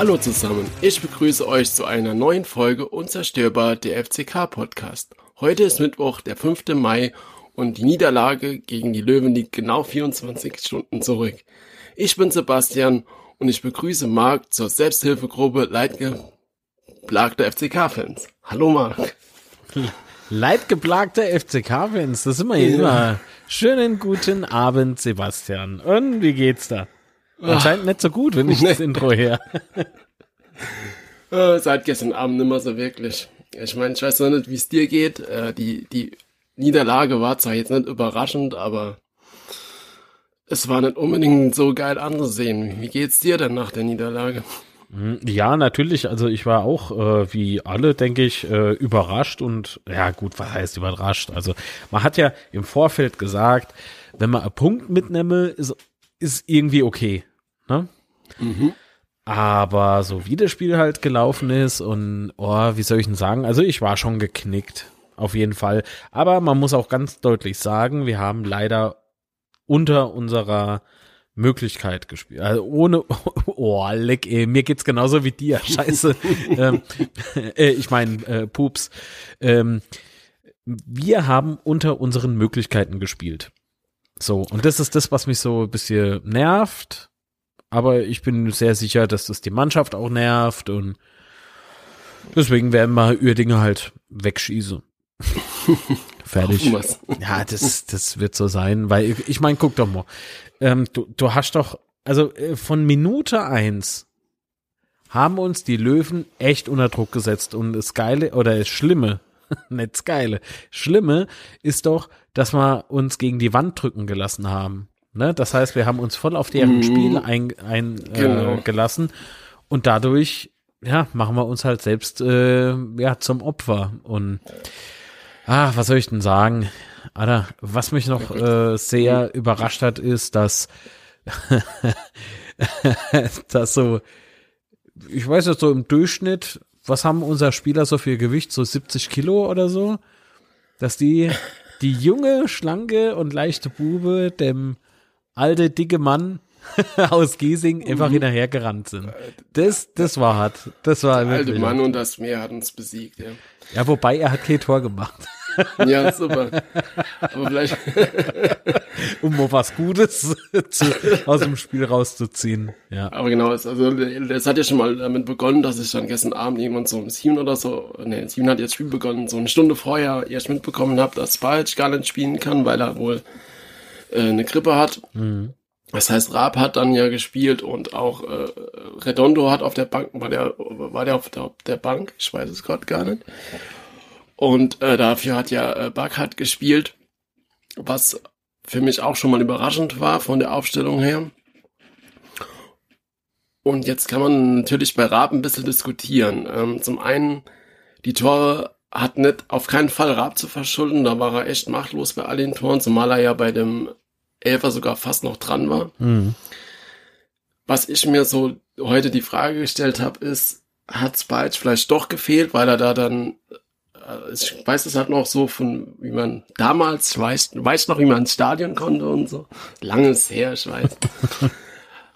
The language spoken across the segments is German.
Hallo zusammen, ich begrüße euch zu einer neuen Folge Unzerstörbar der FCK Podcast. Heute ist Mittwoch, der 5. Mai und die Niederlage gegen die Löwen liegt genau 24 Stunden zurück. Ich bin Sebastian und ich begrüße Marc zur Selbsthilfegruppe Leidgeplagter FCK-Fans. Hallo Marc. Leidgeplagter FCK-Fans, das ist immer ja. immer. Schönen guten Abend, Sebastian. Und wie geht's da? Anscheinend nicht so gut, wenn ich das Intro her. äh, seit gestern Abend nicht mehr so wirklich. Ich meine, ich weiß noch nicht, wie es dir geht. Äh, die, die Niederlage war zwar jetzt nicht überraschend, aber es war nicht unbedingt so geil anzusehen. Wie geht's dir denn nach der Niederlage? Hm, ja, natürlich. Also ich war auch, äh, wie alle, denke ich, äh, überrascht und ja gut, was heißt überrascht? Also man hat ja im Vorfeld gesagt, wenn man einen Punkt mitnehme, ist, ist irgendwie okay. Ne? Mhm. Aber so wie das Spiel halt gelaufen ist und, oh, wie soll ich denn sagen? Also ich war schon geknickt. Auf jeden Fall. Aber man muss auch ganz deutlich sagen, wir haben leider unter unserer Möglichkeit gespielt. Also ohne, oh, leck, ey, mir geht's genauso wie dir. Scheiße. ähm, äh, ich meine, äh, Pups. Ähm, wir haben unter unseren Möglichkeiten gespielt. So, und das ist das, was mich so ein bisschen nervt. Aber ich bin sehr sicher, dass das die Mannschaft auch nervt und deswegen werden wir Uerdinge halt wegschießen. Fertig. Ja, das, das wird so sein, weil ich, ich meine, guck doch mal. Ähm, du, du hast doch, also äh, von Minute eins haben uns die Löwen echt unter Druck gesetzt und das Geile oder das Schlimme, nicht das Geile, Schlimme ist doch, dass wir uns gegen die Wand drücken gelassen haben. Ne? Das heißt, wir haben uns voll auf deren mhm. Spiel eingelassen ein, genau. äh, gelassen und dadurch ja, machen wir uns halt selbst äh, ja zum Opfer und Ah, was soll ich denn sagen? Alter, was mich noch äh, sehr überrascht hat, ist, dass, dass so, ich weiß nicht, so im Durchschnitt, was haben unser Spieler so viel Gewicht, so 70 Kilo oder so, dass die, die junge, schlanke und leichte Bube dem alte, dicke Mann aus Giesing einfach mhm. hinterhergerannt sind. Das, das war hart. Das war Der alte Mann hart. und das Meer hat uns besiegt, ja. Ja, wobei er hat kein Tor gemacht. Ja, super. Aber vielleicht. um mal was Gutes zu, aus dem Spiel rauszuziehen. Ja. Aber genau, es, also es hat ja schon mal damit begonnen, dass ich dann gestern Abend irgendwann so um sieben oder so, ne, sieben hat jetzt Spiel begonnen, so eine Stunde vorher erst mitbekommen habe, dass Spalch gar nicht spielen kann, weil er wohl äh, eine Grippe hat. Mhm. Das heißt, Raab hat dann ja gespielt und auch äh, Redondo hat auf der Bank, war der, war der auf der, der Bank? Ich weiß es gerade gar nicht. Und äh, dafür hat ja äh, Backhardt gespielt, was für mich auch schon mal überraschend war von der Aufstellung her. Und jetzt kann man natürlich bei Raab ein bisschen diskutieren. Ähm, zum einen, die Tore hat nicht auf keinen Fall Raab zu verschulden, da war er echt machtlos bei all den Toren, zumal er ja bei dem Elfer sogar fast noch dran war. Mhm. Was ich mir so heute die Frage gestellt habe, ist, hat Spike vielleicht doch gefehlt, weil er da dann äh, ich weiß es halt noch so von, wie man damals, ich weiß, weiß noch, wie man ins Stadion konnte und so. Langes her, ich weiß.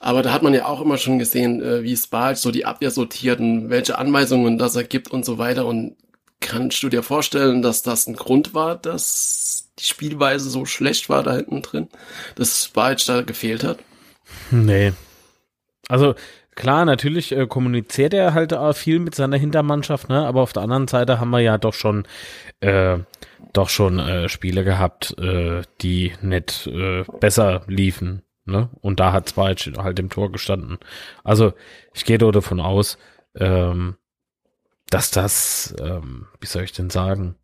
Aber da hat man ja auch immer schon gesehen, äh, wie Spalch so die Abwehr sortiert und welche Anweisungen das er gibt und so weiter. Und kannst du dir vorstellen, dass das ein Grund war, dass die Spielweise so schlecht war da hinten drin, dass Spalch da gefehlt hat? Nee. Also Klar, natürlich äh, kommuniziert er halt auch viel mit seiner Hintermannschaft, ne? Aber auf der anderen Seite haben wir ja doch schon, äh, doch schon äh, Spiele gehabt, äh, die nicht äh, besser liefen, ne? Und da hat zwar halt im Tor gestanden. Also ich gehe davon aus, ähm, dass das, ähm, wie soll ich denn sagen,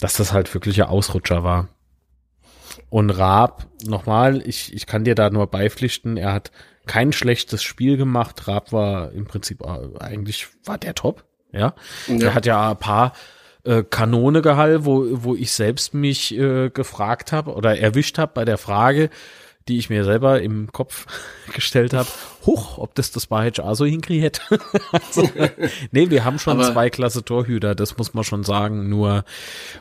dass das halt wirklich ein Ausrutscher war. Und Raab, nochmal, ich, ich kann dir da nur beipflichten, er hat kein schlechtes Spiel gemacht. Raab war im Prinzip äh, eigentlich war der top. Ja, ja. der hat ja ein paar äh, Kanone gehall, wo wo ich selbst mich äh, gefragt habe oder erwischt habe bei der Frage, die ich mir selber im Kopf gestellt habe, hoch, ob das das HR so hinkriegt. also, nee, wir haben schon Aber zwei klasse Torhüter, das muss man schon sagen. Nur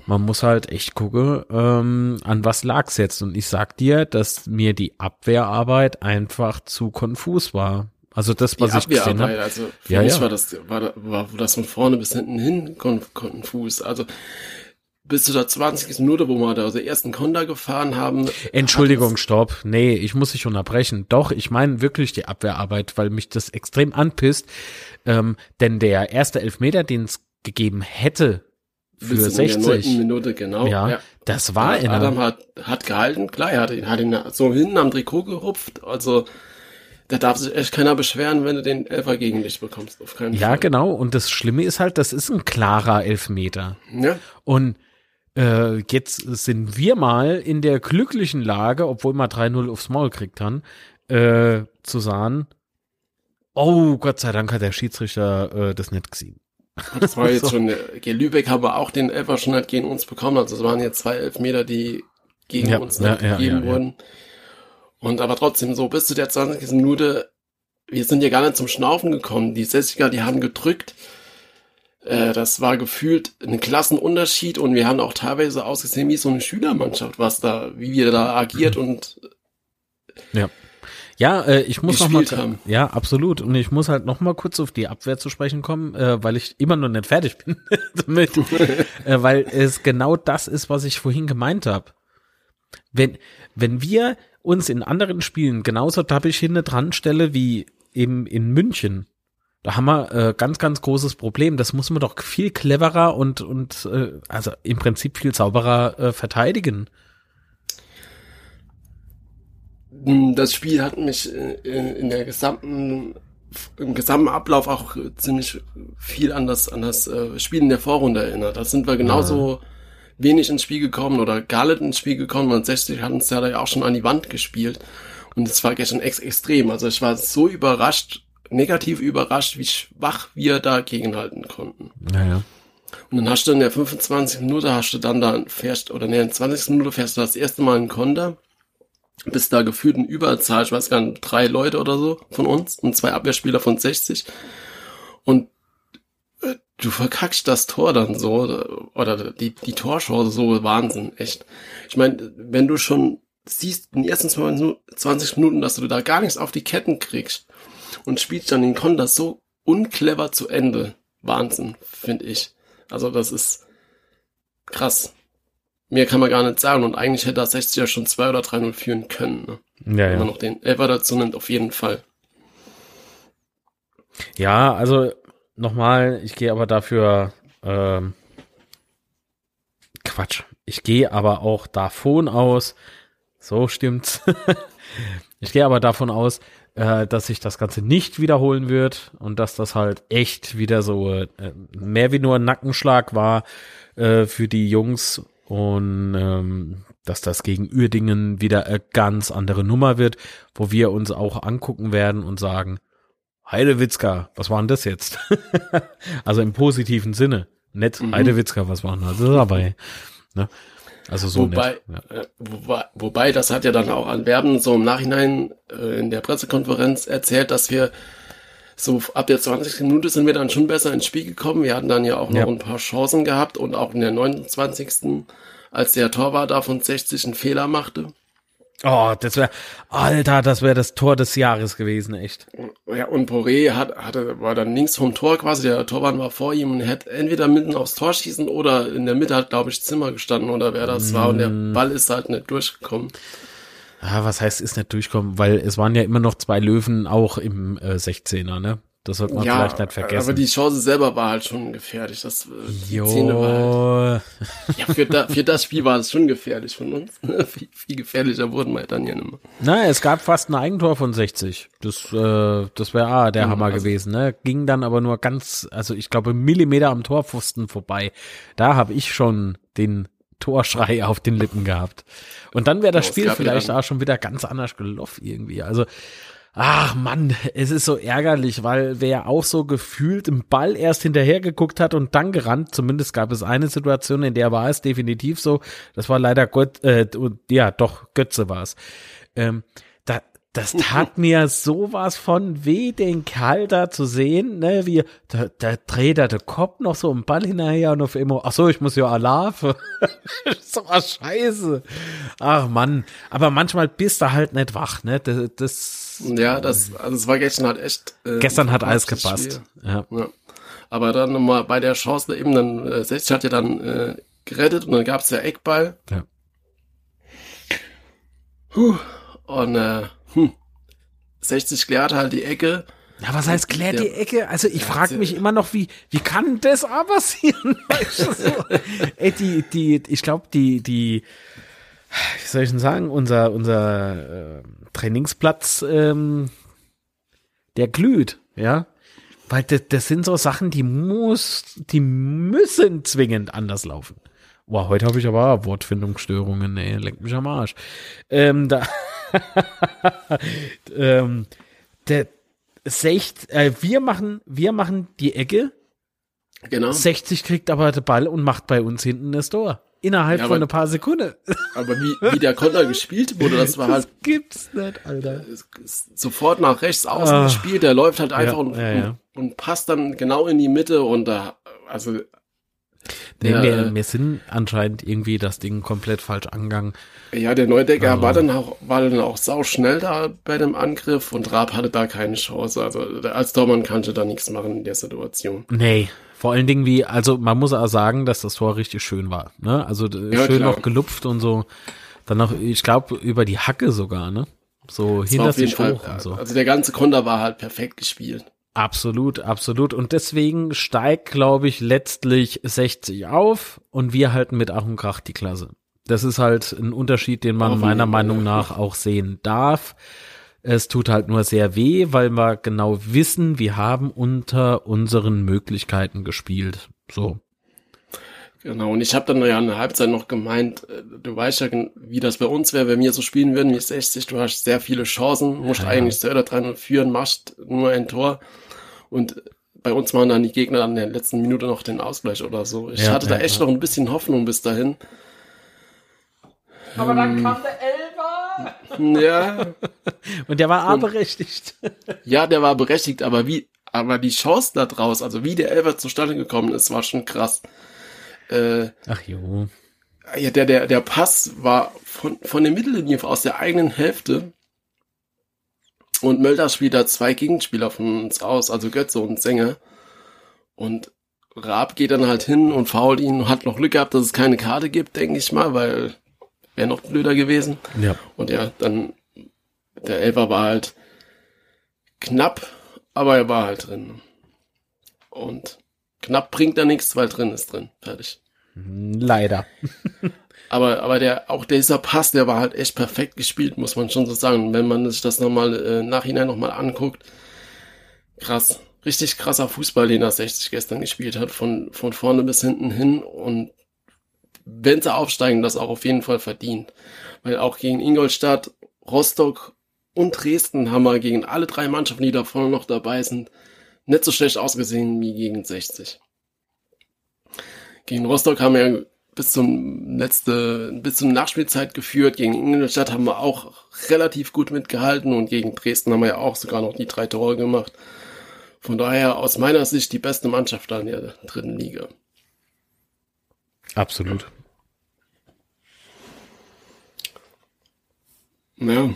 man muss halt echt gucken, ähm, an was lag's jetzt. Und ich sag dir, dass mir die Abwehrarbeit einfach zu konfus war. Also das, was die ich gesehen habe. Also für Ja, mich ja. war das war, war das von vorne bis hinten hin kon konfus. Also bis zu der 20. Minute, wo wir da also ersten Konter gefahren haben. Entschuldigung, stopp. Nee, ich muss dich unterbrechen. Doch, ich meine wirklich die Abwehrarbeit, weil mich das extrem anpisst. Ähm, denn der erste Elfmeter, den es gegeben hätte für bis in der 60, Minute, genau. ja, das war in Adam hat, hat gehalten, klar, er hat ihn, hat ihn so hinten am Trikot gerupft. Also da darf sich echt keiner beschweren, wenn du den Elfer gegen dich bekommst. Auf keinen ja Fall. genau. Und das Schlimme ist halt, das ist ein klarer Elfmeter. Ja, Und äh, jetzt sind wir mal in der glücklichen Lage, obwohl wir 3-0 aufs Maul kriegt haben, äh, zu sagen, oh Gott sei Dank hat der Schiedsrichter äh, das nicht gesehen. das war jetzt So. schon, äh, gegen Lübeck haben wir auch den Elfer schon halt gegen uns bekommen. Also es waren jetzt zwei Elfmeter, die gegen Ja, uns ja, ja, gegeben wurden. Und aber trotzdem so bis zu der 20. Minute, wir sind ja gar nicht zum Schnaufen gekommen. Die 60er, die haben gedrückt. Äh, das war gefühlt ein Klassenunterschied und wir haben auch teilweise ausgesehen wie so eine Schülermannschaft, was da, wie wir da agiert und Ja, äh, ich muss noch mal, haben. ja, absolut. Und ich muss halt noch mal kurz auf die Abwehr zu sprechen kommen, äh, weil ich immer noch nicht fertig bin damit, äh, weil es genau das ist, was ich vorhin gemeint habe. Wenn, wenn wir uns in anderen Spielen genauso tappig hinten dran stelle wie eben in München, da haben wir äh, ganz, ganz großes Problem. Das muss man doch viel cleverer und, und äh, also im Prinzip viel sauberer äh, verteidigen. Das Spiel hat mich äh, in der gesamten, im gesamten Ablauf auch ziemlich viel an das, an das äh, Spiel in der Vorrunde erinnert. Da sind wir genauso wenig ins Spiel gekommen oder gar nicht ins Spiel gekommen und 60 hat uns ja da ja auch schon an die Wand gespielt. Und es war gestern ex extrem. Also ich war so überrascht, negativ überrascht, wie schwach wir da gegenhalten konnten. Naja. Und dann hast du in der 25. Minute hast du dann da fährst, oder in der 20. Minute fährst du das erste Mal einen Konter. Bist da gefühlt in Überzahl, ich weiß gar nicht, drei Leute oder so von uns und zwei Abwehrspieler von 60. Und äh, du verkackst das Tor dann so, oder- oder die, die Torchance so Wahnsinn, echt. Ich meine, wenn du schon siehst in den ersten 20 Minuten, dass du da gar nichts auf die Ketten kriegst und spielst dann den Konter so unclever zu Ende. Wahnsinn, finde ich. Also das ist krass. Mehr kann man gar nicht sagen und eigentlich hätte das 60 ja schon 2 oder 3-0 führen können. Ne? Ja, Wenn ja. man noch den Elfer dazu nimmt, auf jeden Fall. Ja, also nochmal, ich gehe aber dafür, ähm, Quatsch, ich gehe aber auch davon aus, so stimmt's, ich gehe aber davon aus, äh, dass sich das Ganze nicht wiederholen wird und dass das halt echt wieder so äh, mehr wie nur ein Nackenschlag war äh, für die Jungs und ähm, dass das gegen Uerdingen wieder eine ganz andere Nummer wird, wo wir uns auch angucken werden und sagen, Heidewitzka, was war denn das jetzt? also im positiven Sinne. Nett, Mhm. Heidewitzka, was war denn das dabei? Ne? Also so wobei, nett. Ja. äh, wobei, wobei, das hat ja dann auch an Werben so im Nachhinein äh, in der Pressekonferenz erzählt, dass wir so ab der 20. Minute sind wir dann schon besser ins Spiel gekommen. Wir hatten dann ja auch noch Ja. ein paar Chancen gehabt und auch in der 29. als der Torwart da von 60 einen Fehler machte. Oh, das wäre, Alter, das wäre das Tor des Jahres gewesen, echt. Ja, und Poré hat, hatte, war dann links vom Tor quasi, der Torwart war vor ihm und hätte entweder mitten aufs Tor schießen oder in der Mitte hat, glaube ich, Zimmer gestanden oder wer das war und der Ball ist halt nicht durchgekommen. Ah, was heißt, ist nicht durchkommen, weil es waren ja immer noch zwei Löwen auch im äh, 16er, ne? Das sollte man ja, vielleicht nicht vergessen. aber die Chance selber war halt schon gefährlich. Das, äh, die Szene war halt, Jo. ja, für, da, für das Spiel war es schon gefährlich von uns. viel, viel gefährlicher wurden wir dann ja nicht mehr. Na, es gab fast ein Eigentor von 60. Das, äh, das wäre ah, der Mhm, Hammer also- gewesen. Ne? Ging dann aber nur ganz, also ich glaube Millimeter am Torpfosten vorbei. Da habe ich schon den Torschrei auf den Lippen gehabt. Und dann wäre das Spiel vielleicht auch schon wieder ganz anders gelaufen irgendwie. Also Ach Mann, es ist so ärgerlich, weil wer auch so gefühlt im Ball erst hinterher geguckt hat und dann gerannt, zumindest gab es eine Situation, in der war es definitiv so, das war leider Gott, äh, ja doch, Götze war es. Ähm, das tat mir sowas von weh, den Kerl da zu sehen, ne, wie, da, da dreht er den Kopf noch so im Ball hinterher und auf immer, ach so, ich muss ja Alarve. so was scheiße. Ach Mann, aber manchmal bist du halt nicht wach, ne, das, das Ja, das, also es war gestern halt echt. Äh, gestern hat alles gepasst. Ja. ja. Aber dann nochmal bei der Chance eben dann, äh, 60 hat ja dann äh, gerettet und dann gab es ja Eckball. Ja. Puh. Und äh, hm. 60 klärt halt die Ecke. Ja, was heißt klärt die Ecke? Also ich frage mich immer noch, wie wie kann das aber passieren? Weißt du, so? Ey, die die ich glaube die die wie soll ich denn sagen unser unser äh, Trainingsplatz ähm, der glüht, ja? Weil das, das sind so Sachen, die muss die müssen zwingend anders laufen. Boah, heute habe ich aber Wortfindungsstörungen, ey, lenkt mich am Arsch. Ähm, da ähm, der, Secht, äh, wir machen, wir machen die Ecke. Genau. 60 kriegt aber den Ball und macht bei uns hinten das Tor. Innerhalb ja, von ein paar Sekunden. Aber wie, wie der Konter gespielt wurde, das war das halt. gibt's nicht, Alter. Sofort nach rechts außen ah, gespielt, der läuft halt einfach ja, und, ja, und, passt dann genau in die Mitte und da, also Nee, ja, wir, wir sind anscheinend irgendwie das Ding komplett falsch angegangen. Ja, der Neudecker also. war dann auch, war dann auch sau schnell da bei dem Angriff und Raab hatte da keine Chance. Also als Tormann kannte da nichts machen in der Situation. Nee, vor allen Dingen wie, also man muss auch sagen, dass das Tor richtig schön war. Ne? Also ja, schön klar. noch gelupft und so. Dann noch, ich glaube, über die Hacke sogar, ne? So hinter sich hoch und so. Also der ganze Konter war halt perfekt gespielt. Absolut, absolut. Und deswegen steigt, glaube ich, letztlich 60 auf und wir halten mit Ach und Krach die Klasse. Das ist halt ein Unterschied, den man meiner Meinung nach auch sehen darf. Es tut halt nur sehr weh, weil wir genau wissen, wir haben unter unseren Möglichkeiten gespielt. So. Genau, und ich habe dann ja in der Halbzeit noch gemeint, äh, du weißt ja, wie das bei uns wäre, wenn wir so spielen würden wie 60, du hast sehr viele Chancen, musst ja. eigentlich 2 oder 3 führen, machst nur ein Tor. Und bei uns machen dann die Gegner an der letzten Minute noch den Ausgleich oder so. Ich ja, hatte da echt noch ein bisschen Hoffnung bis dahin. Aber dann ähm, kam der Elber. Ja. Und der war und, berechtigt. Ja, der war berechtigt, aber wie, aber die Chance da draus, also wie der Elber zustande gekommen ist, war schon krass. Äh, Ach jo. Ja, der, der, der Pass war von, von der Mittellinie aus der eigenen Hälfte. Und Mölder spielt da zwei Gegenspieler von uns aus, also Götze und Sänger. Und Raab geht dann halt hin und fault ihn, hat noch Glück gehabt, dass es keine Karte gibt, denke ich mal, weil wäre noch blöder gewesen. Ja. Und ja, dann der Elfer war halt knapp, aber er war halt drin. Und Knapp bringt da nichts, weil drin ist drin. Fertig. Leider. aber, aber der, auch dieser Pass, der war halt echt perfekt gespielt, muss man schon so sagen. Wenn man sich das nochmal, äh, nachhinein nochmal anguckt, krass. Richtig krasser Fußball, den er 60 gestern gespielt hat, von, von vorne bis hinten hin und wenn sie aufsteigen, das auch auf jeden Fall verdient. Weil auch gegen Ingolstadt, Rostock und Dresden haben wir gegen alle drei Mannschaften, die da vorne noch dabei sind, nicht so schlecht ausgesehen wie gegen 60. Gegen Rostock haben wir bis zum letzte, bis zum Nachspielzeit geführt. Gegen Ingolstadt haben wir auch relativ gut mitgehalten und gegen Dresden haben wir ja auch sogar noch die drei Tore gemacht. Von daher aus meiner Sicht die beste Mannschaft da in der dritten Liga. Absolut. Ja,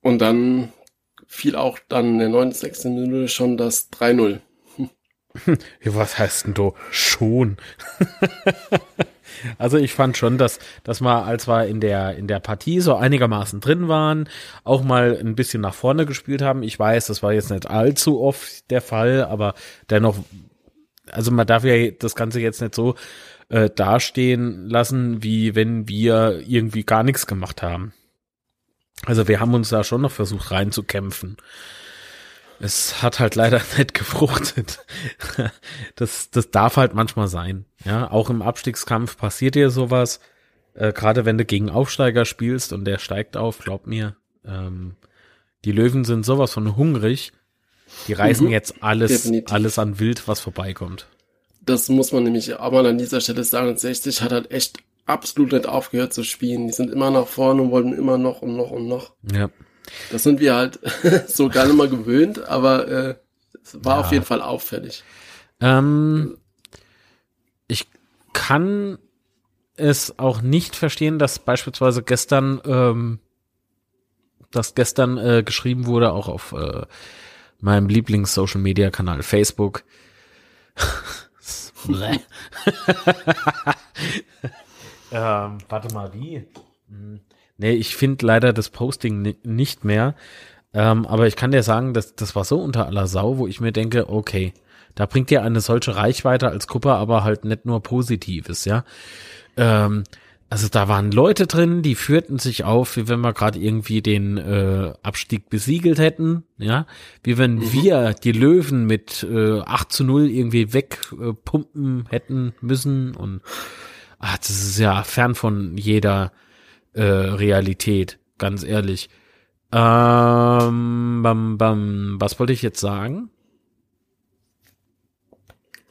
und dann fiel auch dann in der 69. Minute schon das 3-0. Ja, was heißt denn du? Schon. also ich fand schon, dass, dass wir, als wir in der, in der Partie so einigermaßen drin waren, auch mal ein bisschen nach vorne gespielt haben. Ich weiß, das war jetzt nicht allzu oft der Fall, aber dennoch, also man darf ja das Ganze jetzt nicht so äh, dastehen lassen, wie wenn wir irgendwie gar nichts gemacht haben. Also wir haben uns da schon noch versucht reinzukämpfen. Es hat halt leider nicht gefruchtet. Das, das darf halt manchmal sein. Ja, auch im Abstiegskampf passiert dir sowas. Äh, Gerade wenn du gegen Aufsteiger spielst und der steigt auf, glaub mir. Ähm, die Löwen sind sowas von hungrig. Die reißen mhm, jetzt alles, definitiv. alles an Wild, was vorbeikommt. Das muss man nämlich auch mal an dieser Stelle sagen. 60 hat halt echt absolut nicht aufgehört zu spielen. Die sind immer nach vorne und wollen immer noch und noch und noch. Ja. Das sind wir halt so gar nicht mal gewöhnt, aber äh, es war ja. auf jeden Fall auffällig. Ähm, ich kann es auch nicht verstehen, dass beispielsweise gestern ähm, das gestern äh, geschrieben wurde, auch auf äh, meinem Lieblings-Social-Media-Kanal Facebook. ähm, warte mal, wie? Hm. Nee, ich finde leider das Posting nicht mehr. Ähm, aber ich kann dir sagen, dass das war so unter aller Sau, wo ich mir denke, okay, da bringt dir eine solche Reichweite als Gruppe aber halt nicht nur Positives, ja. Ähm, also da waren Leute drin, die führten sich auf, wie wenn wir gerade irgendwie den äh, Abstieg besiegelt hätten, ja, wie wenn mhm. wir die Löwen mit äh, 8 zu 0 irgendwie wegpumpen äh, hätten müssen und ach, das ist ja fern von jeder äh, Realität, ganz ehrlich. Ähm, bam, bam, was wollte ich jetzt sagen?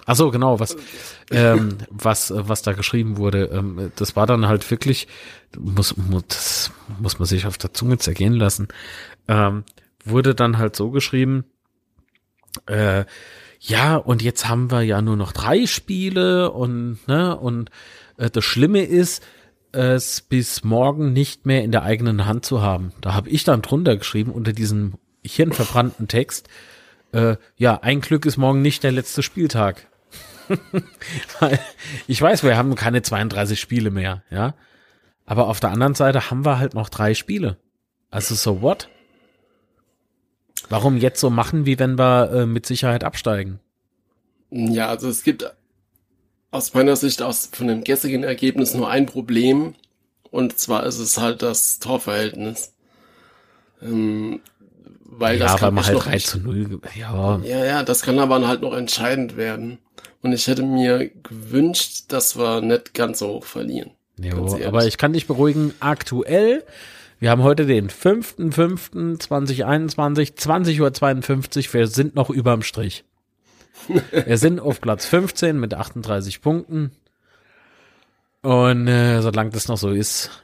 Ach so, genau, was, ähm, was, was da geschrieben wurde, ähm, das war dann halt wirklich, muss, muss, muss man sich auf der Zunge zergehen lassen, ähm, wurde dann halt so geschrieben, äh, ja, und jetzt haben wir ja nur noch drei Spiele und, ne, und das Schlimme ist, es bis morgen nicht mehr in der eigenen Hand zu haben. Da habe ich dann drunter geschrieben unter diesem hirnverbrannten Text, äh, ja, ein Glück ist morgen nicht der letzte Spieltag. ich weiß, wir haben keine 32 Spiele mehr, ja. Aber auf der anderen Seite haben wir halt noch drei Spiele. Also so what? Warum jetzt so machen, wie wenn wir äh, mit Sicherheit absteigen? Ja, also es gibt aus meiner Sicht aus von dem gestrigen Ergebnis nur ein Problem. Und zwar ist es halt das Torverhältnis. Ähm, weil ja, das kann weil man halt 3 zu 0, ja. Ja, ja, das kann aber halt noch entscheidend werden. Und ich hätte mir gewünscht, dass wir nicht ganz so hoch verlieren. Jo, aber ich kann dich beruhigen, aktuell, wir haben heute den 5.5.2021, 20.52 Uhr, wir sind noch überm Strich. wir sind auf Platz 15 mit 38 Punkten. Und äh, solange das noch so ist,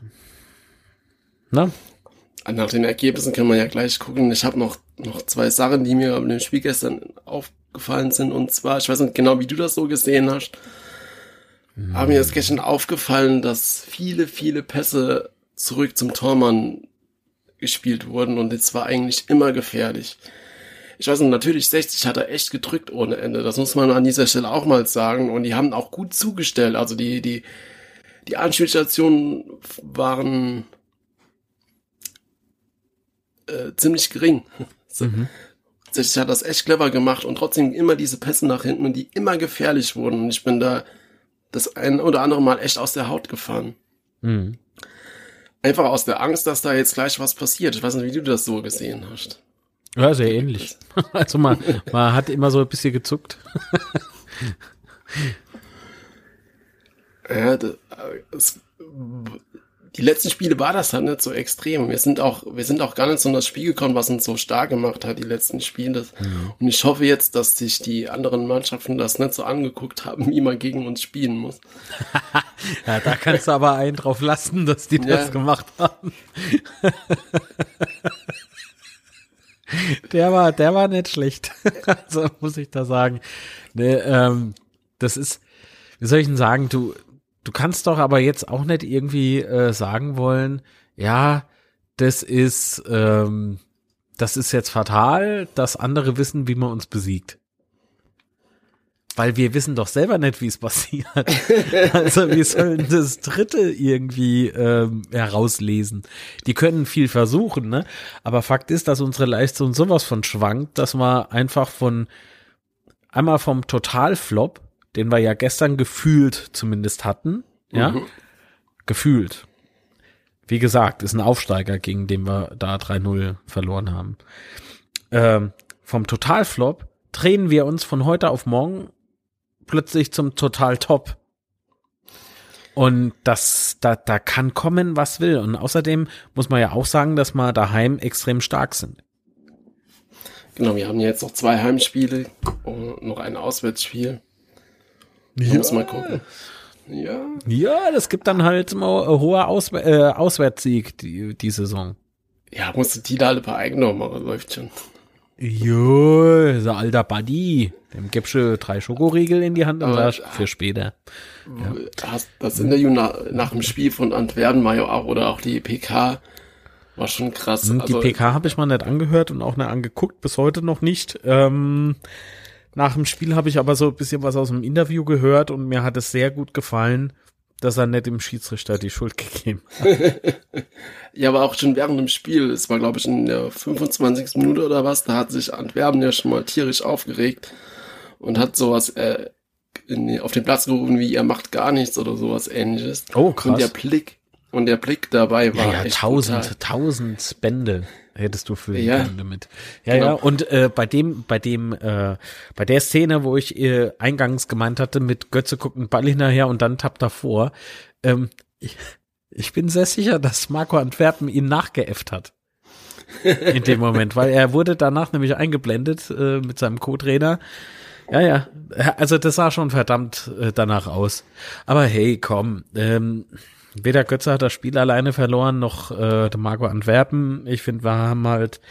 ne? Nach den Ergebnissen kann man ja gleich gucken. Ich habe noch, noch zwei Sachen, die mir im Spiel gestern auf, aufgefallen sind. Und zwar, ich weiß nicht genau, wie du das so gesehen hast, mhm. aber mir ist gestern aufgefallen, dass viele, viele Pässe zurück zum Tormann gespielt wurden und es war eigentlich immer gefährlich. Ich weiß nicht, natürlich 60 hat er echt gedrückt ohne Ende. Das muss man an dieser Stelle auch mal sagen. Und die haben auch gut zugestellt. Also die, die, die Anspielstationen waren äh, ziemlich gering. Mhm sich hat das echt clever gemacht und trotzdem immer diese Pässe nach hinten, die immer gefährlich wurden. Und ich bin da das ein oder andere Mal echt aus der Haut gefahren. Mhm. Einfach aus der Angst, dass da jetzt gleich was passiert. Ich weiß nicht, wie du das so gesehen hast. Ja, sehr ähnlich. Also man, man hat immer so ein bisschen gezuckt. ja, das, die letzten Spiele war das halt nicht so extrem. Wir sind auch, wir sind auch gar nicht so in das Spiel gekommen, was uns so stark gemacht hat, die letzten Spiele. Mhm. Und ich hoffe jetzt, dass sich die anderen Mannschaften das nicht so angeguckt haben, wie man gegen uns spielen muss. ja, da kannst du aber einen drauf lassen, dass die das gemacht haben. der war, der war nicht schlecht. also muss ich da sagen. Nee, ähm, das ist, wie soll ich denn sagen, du, Du kannst doch aber jetzt auch nicht irgendwie äh, sagen wollen, ja, das ist, ähm, das ist jetzt fatal, dass andere wissen, wie man uns besiegt. Weil wir wissen doch selber nicht, wie es passiert. also wie sollen das Dritte irgendwie ähm, herauslesen? Die können viel versuchen, ne? Aber Fakt ist, dass unsere Leistung sowas von schwankt, dass man einfach von einmal vom Totalflop den wir ja gestern gefühlt zumindest hatten. Ja, mhm. gefühlt. Wie gesagt, ist ein Aufsteiger, gegen den wir da 3-0 verloren haben. Ähm, vom Totalflop drehen wir uns von heute auf morgen plötzlich zum Total-Top. Und das, da, da kann kommen, was will. Und außerdem muss man ja auch sagen, dass wir daheim extrem stark sind. Genau, wir haben jetzt noch zwei Heimspiele und noch ein Auswärtsspiel. Ja. Muss mal gucken. Ja. Ja, das gibt dann halt mal ein hoher Ausw äh, Auswärtssieg die, die Saison. Ja, musst du die da alle bei Eigennorm machen, läuft schon. Jo, so alter Buddy. Dem gibst du drei Schokoriegel in die Hand und sagst, für später. Ja. Hast das Interview nach, nach dem Spiel von Antwerpen war ja auch, oder auch die PK, War schon krass. Die also, PK habe ich mal nicht angehört und auch nicht angeguckt, bis heute noch nicht. Ähm, nach dem Spiel habe ich aber so ein bisschen was aus dem Interview gehört und mir hat es sehr gut gefallen, dass er nicht dem Schiedsrichter die Schuld gegeben hat. ja, aber auch schon während dem Spiel, es war glaube ich in der 25. Minute oder was, da hat sich Antwerpen ja schon mal tierisch aufgeregt und hat sowas äh, in, auf den Platz gerufen wie, ihr macht gar nichts oder sowas ähnliches. Oh, krass. Und der Blick, und der Blick dabei war ja, ja, tausend, brutal. tausend Bände hättest du für ja, damit. Ja, genau. ja. Und äh, bei dem, bei dem, äh, bei der Szene, wo ich äh, eingangs gemeint hatte, mit Götze guckt einen Ball hinterher und dann tappt davor, ähm, ich, ich bin sehr sicher, dass Marco Antwerpen ihn nachgeäfft hat. In dem Moment, weil er wurde danach nämlich eingeblendet äh, mit seinem Co-Trainer. Ja, ja. Also das sah schon verdammt äh, danach aus. Aber hey, komm, ähm, weder Götze hat das Spiel alleine verloren, noch äh, der Marco Antwerpen. Ich finde, wir haben halt,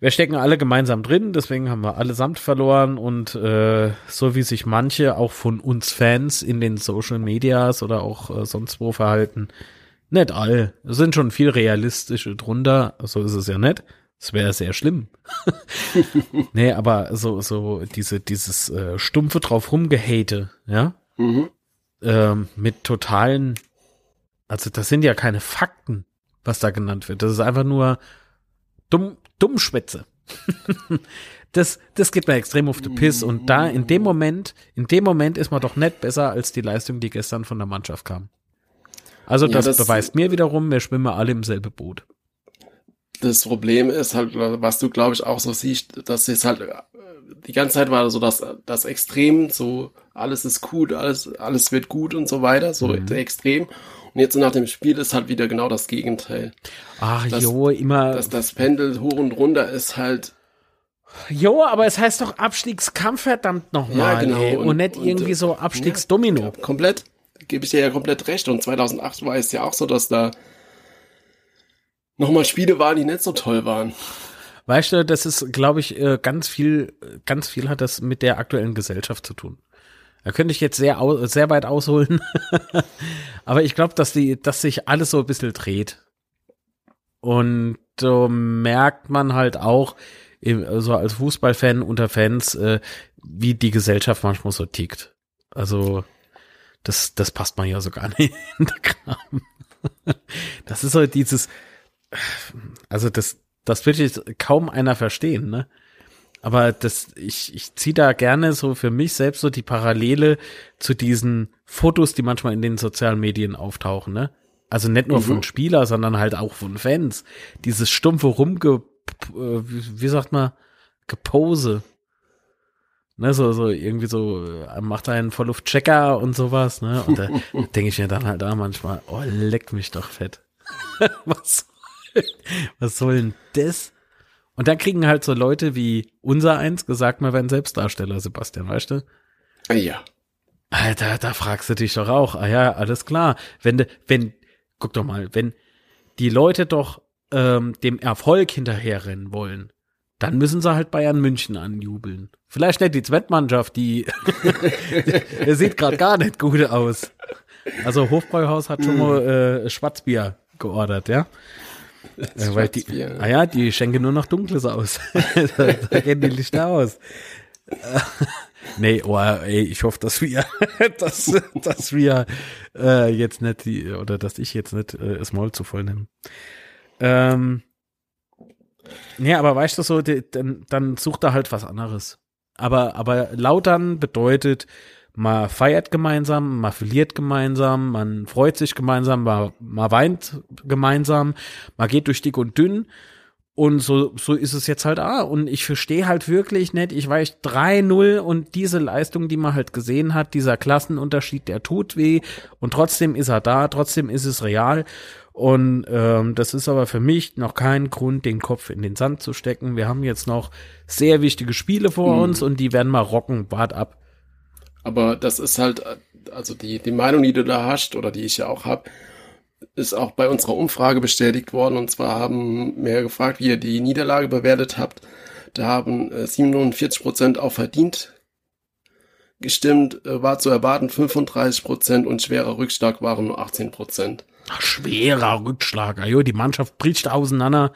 wir stecken alle gemeinsam drin, deswegen haben wir allesamt verloren und äh, so wie sich manche auch von uns Fans in den Social Medias oder auch äh, sonst wo verhalten, nicht all. Es sind schon viel realistische drunter, so ist es ja nicht. Das wäre sehr schlimm. nee, aber so, so diese, dieses äh, stumpfe drauf rumgehate, ja? Mhm. Ähm, mit totalen also das sind ja keine Fakten, was da genannt wird. Das ist einfach nur dumm, Dummschwätze. das, das geht mir extrem auf den Piss. Und da, in dem Moment, in dem Moment ist man doch nicht besser als die Leistung, die gestern von der Mannschaft kam. Also das, ja, das beweist mir wiederum, wir schwimmen alle im selben Boot. Das Problem ist halt, was du glaube ich auch so siehst, dass es halt die ganze Zeit war so das, das Extrem, so alles ist gut, alles, alles wird gut und so weiter, so mhm. extrem. Und jetzt nach dem Spiel ist halt wieder genau das Gegenteil. Ach das, jo, immer. Dass das Pendel hoch und runter ist halt. Jo, aber es heißt doch Abstiegskampf verdammt nochmal. Ja, genau. Und, und, nicht und, irgendwie so Abstiegsdomino. Ja, komplett. Gebe ich dir ja komplett recht. Und 2008 war es ja auch so, dass da nochmal Spiele waren, die nicht so toll waren. Weißt du, das ist, glaube ich, äh, ganz viel, ganz viel hat das mit der aktuellen Gesellschaft zu tun. Da könnte ich jetzt sehr, sehr weit ausholen. Aber ich glaube, dass die, dass sich alles so ein bisschen dreht. Und so merkt man halt auch, so als Fußballfan unter Fans, äh, wie die Gesellschaft manchmal so tickt. Also, das, das passt man ja so gar nicht in der Kram. Das ist so dieses, also das, das wird jetzt kaum einer verstehen, ne? Aber das, ich, ich ziehe da gerne so für mich selbst so die Parallele zu diesen Fotos, die manchmal in den sozialen Medien auftauchen, ne? Also nicht nur mhm. von Spieler, sondern halt auch von Fans. Dieses stumpfe Rumge, äh, wie, sagt man, Gepose. Ne, so, so irgendwie so, äh, macht einen Vollluft-Checker und sowas, ne? Und da denke ich mir dann halt da manchmal, oh, leck mich doch fett. was, was soll denn das? Und dann kriegen halt so Leute wie unser eins gesagt, wäre ein Selbstdarsteller, Sebastian, weißt du? Ja. Alter, da fragst du dich doch auch. Ah ja, alles klar. Wenn, de, wenn, guck doch mal, wenn die Leute doch ähm, dem Erfolg hinterherrennen wollen, dann müssen sie halt Bayern München anjubeln. Vielleicht nicht die Zwettmannschaft, die, der sieht gerade gar nicht gut aus. Also Hofbräuhaus hat schon mal äh, Schwarzbier geordert, ja. Ja, weil die, ah ja, die schenken nur noch Dunkles aus. da, da gehen die Lichter aus. nee, oh, ey, ich hoffe, dass wir, dass, dass wir äh, jetzt nicht die, oder dass ich jetzt nicht äh, das Maul zu voll nehme. Ähm, nee, aber weißt du so, die, dann, dann sucht er halt was anderes. Aber, aber lautern bedeutet, man feiert gemeinsam, man verliert gemeinsam, man freut sich gemeinsam, man, man weint gemeinsam, man geht durch dick und dünn. Und so, so ist es jetzt halt ah. Und ich verstehe halt wirklich nicht, ich weiß 3-0 und diese Leistung, die man halt gesehen hat, dieser Klassenunterschied, der tut weh. Und trotzdem ist er da, trotzdem ist es real. Und ähm, das ist aber für mich noch kein Grund, den Kopf in den Sand zu stecken. Wir haben jetzt noch sehr wichtige Spiele vor mhm. uns und die werden mal rocken. Wart ab. Aber das ist halt, also die, die Meinung, die du da hast, oder die ich ja auch habe, ist auch bei unserer Umfrage bestätigt worden. Und zwar haben wir gefragt, wie ihr die Niederlage bewertet habt. Da haben 47 äh, Prozent auch verdient gestimmt, äh, war zu erwarten 35 Prozent und schwerer Rückschlag waren nur 18 Prozent. schwerer Rückschlag. Ajo, die Mannschaft bricht auseinander.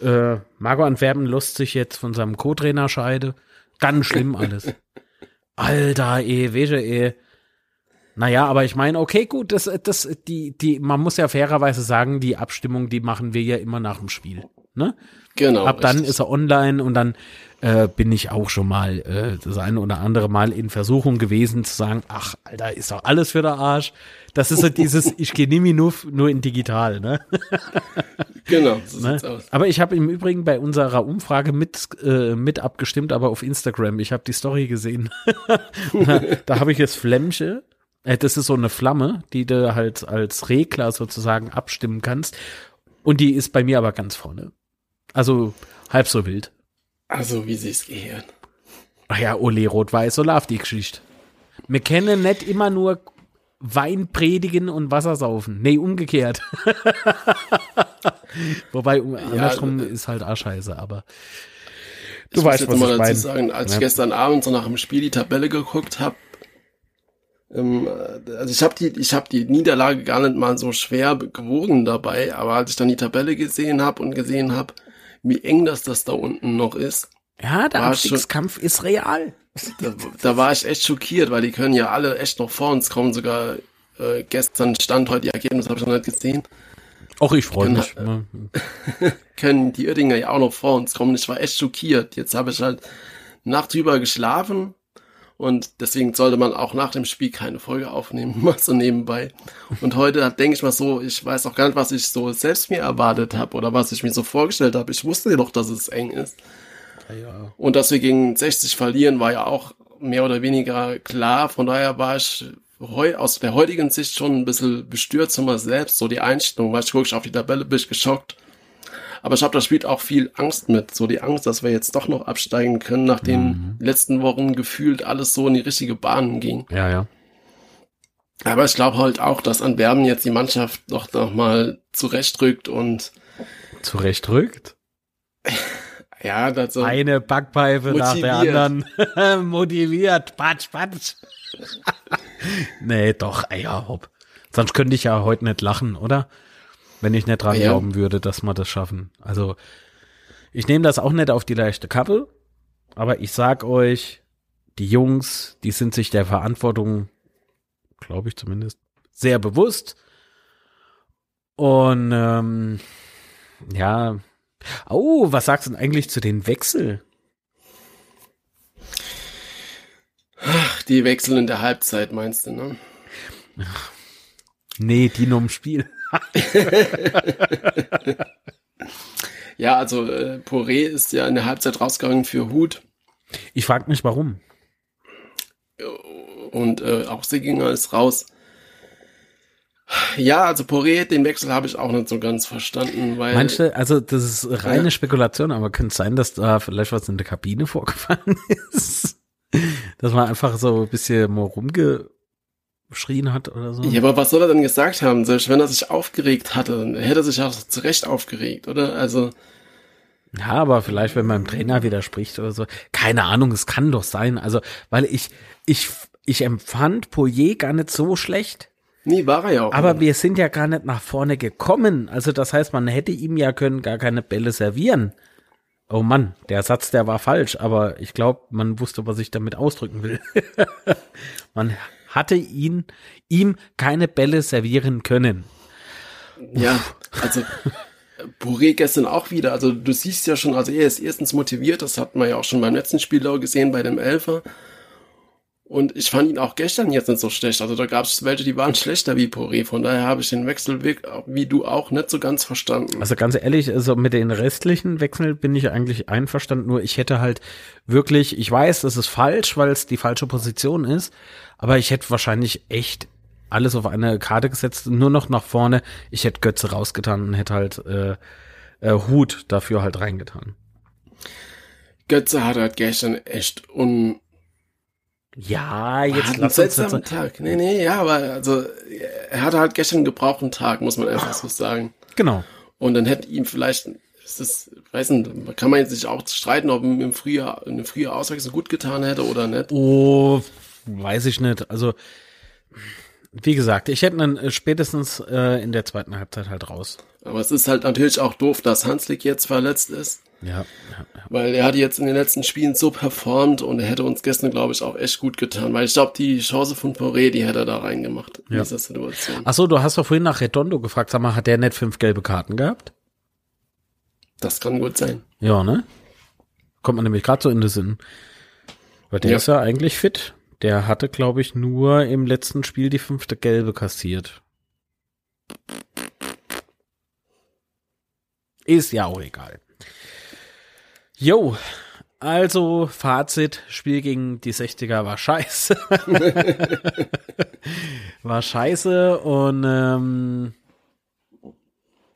Äh, Marco Antwerpen lässt sich jetzt von seinem Co-Trainer scheide. Ganz schlimm alles. Alter, eh, wege, eh. Naja, aber ich meine, okay, gut, das, das, die, die, man muss ja fairerweise sagen, die Abstimmung, die machen wir ja immer nach dem Spiel. Ne? Genau. Ab dann ist er online und dann äh, bin ich auch schon mal äh, das eine oder andere Mal in Versuchung gewesen zu sagen, ach, Alter, ist doch alles für der Arsch. Das ist so dieses, ich gehe nie nur, nur in digital, ne? genau, so ne? sieht's aus. Aber ich habe im Übrigen bei unserer Umfrage mit, äh, mit abgestimmt, aber auf Instagram. Ich habe die Story gesehen. da habe ich jetzt Flämmche. Äh, das ist so eine Flamme, die du halt als Regler sozusagen abstimmen kannst. Und die ist bei mir aber ganz vorne. Also halb so wild. Also, wie sie's gehört. Ach ja, Ole Rot-Weiß, so läuft die Geschichte. Wir kennen nicht immer nur Wein predigen und Wasser saufen. Nee, umgekehrt. Wobei, um, andersrum äh, ist halt auch scheiße, aber Du ich weißt, was ich meine. Sagen, als ja. ich gestern Abend so nach dem Spiel die Tabelle geguckt habe, ähm, also ich habe die, ich habe die Niederlage gar nicht mal so schwer gewogen dabei, aber als ich dann die Tabelle gesehen habe und gesehen habe, wie eng das das da unten noch ist. Ja, der Abstiegskampf schon, ist real. Da, da war ich echt schockiert, weil die können ja alle echt noch vor uns kommen. Sogar äh, gestern stand heute die Ergebnisse, habe ich noch nicht gesehen. Auch ich freue mich. Ne? können die Irdinger ja auch noch vor uns kommen. Ich war echt schockiert. Jetzt habe ich halt Nacht drüber geschlafen und deswegen sollte man auch nach dem Spiel keine Folge aufnehmen, mal so nebenbei. Und heute denke ich mal so, ich weiß auch gar nicht, was ich so selbst mir erwartet habe oder was ich mir so vorgestellt habe. Ich wusste ja doch, dass es eng ist. Ja, ja. Und dass wir gegen 60 verlieren, war ja auch mehr oder weniger klar. Von daher war ich heu aus der heutigen Sicht schon ein bisschen bestürzt immer selbst, so die Einstellung, weil ich wirklich auf die Tabelle bin ich geschockt. Aber ich habe das spielt auch viel Angst mit. So die Angst, dass wir jetzt doch noch absteigen können, nachdem mhm. letzten Wochen gefühlt alles so in die richtige Bahn ging. Ja, ja. Aber ich glaube halt auch, dass Antwerpen jetzt die Mannschaft doch noch mal zurechtrückt und zurechtrückt? ja, das so eine Backpfeife nach der anderen motiviert. Patsch, patsch. nee, doch, ey, ja, hopp. Sonst könnte ich ja heute nicht lachen, oder? Wenn ich nicht dran ja. glauben würde, dass wir das schaffen. Also ich nehme das auch nicht auf die leichte Kappe, aber ich sag euch, die Jungs, die sind sich der Verantwortung, glaube ich zumindest, sehr bewusst. Und ähm, ja, oh, was sagst du denn eigentlich zu den Wechsel? Ach, die Wechsel in der Halbzeit meinst du, ne? Nee, die nur im Spiel. Ja, also äh, Poré ist ja in der Halbzeit rausgegangen für Hut. Ich frage mich, warum. Und äh, auch Siginger ist raus. Ja, also Poré, den Wechsel habe ich auch nicht so ganz verstanden, weil. Manche, also das ist reine ja. Spekulation, aber könnte sein, dass da vielleicht was in der Kabine vorgefallen ist. dass man einfach so ein bisschen rumge geschrien hat oder so. Ja, aber was soll er denn gesagt haben? Selbst wenn er sich aufgeregt hatte, dann hätte er sich auch zu Recht aufgeregt, oder? Also. Ja, aber vielleicht, wenn man dem Trainer widerspricht oder so. Keine Ahnung, es kann doch sein. Also, weil ich, ich, ich empfand Poirier gar nicht so schlecht. Nee, war er ja auch. Aber nicht. wir sind ja gar nicht nach vorne gekommen. Also, das heißt, man hätte ihm ja können gar keine Bälle servieren. Oh Mann, der Satz, der war falsch, aber ich glaube, man wusste, was ich damit ausdrücken will. man hatte ihn, ihm keine Bälle servieren können. Ja, also Bourré gestern auch wieder. Also du siehst ja schon, also er ist erstens motiviert, das hat man ja auch schon beim letzten Spiel gesehen bei dem Elfer. Und ich fand ihn auch gestern jetzt nicht so schlecht. Also da gab es welche, die waren schlechter wie Poré. Von daher habe ich den Wechselweg, wie du auch, nicht so ganz verstanden. Also ganz ehrlich, also mit den restlichen Wechseln bin ich eigentlich einverstanden. Nur ich hätte halt wirklich, ich weiß, das ist falsch, weil es die falsche Position ist. Aber ich hätte wahrscheinlich echt alles auf eine Karte gesetzt, nur noch nach vorne. Ich hätte Götze rausgetan und hätte halt äh, äh, Hut dafür halt reingetan. Götze hat halt gestern echt un ja, jetzt hat lass einen seltsamen Tag. Nee, nee, ja, aber also er hatte halt gestern einen gebrauchten Tag, muss man einfach so sagen. Genau. Und dann hätte ihm vielleicht, ist das, weiß nicht, kann man jetzt sich auch streiten, ob ihm im Frühjahr, eine frühe Auswechslung gut getan hätte oder nicht. Oh, weiß ich nicht. Also wie gesagt, ich hätte ihn äh, spätestens äh, in der zweiten Halbzeit halt raus. Aber es ist halt natürlich auch doof, dass Hanslik jetzt verletzt ist. Ja, ja, ja. Weil er hat jetzt in den letzten Spielen so performt und er hätte uns gestern, glaube ich, auch echt gut getan. Weil ich glaube, die Chance von Poré, die hätte er da reingemacht in Ja. dieser Situation. Ach so, du hast doch vorhin nach Redondo gefragt, sag mal, hat der nicht fünf gelbe Karten gehabt? Das kann gut sein. Ja, ne? Kommt man nämlich gerade so in den Sinn. Weil der Ja. ist ja eigentlich fit. Der hatte, glaube ich, nur im letzten Spiel die fünfte gelbe kassiert. Ist ja auch egal. Jo, also Fazit, Spiel gegen die 60er war scheiße. war scheiße und ähm,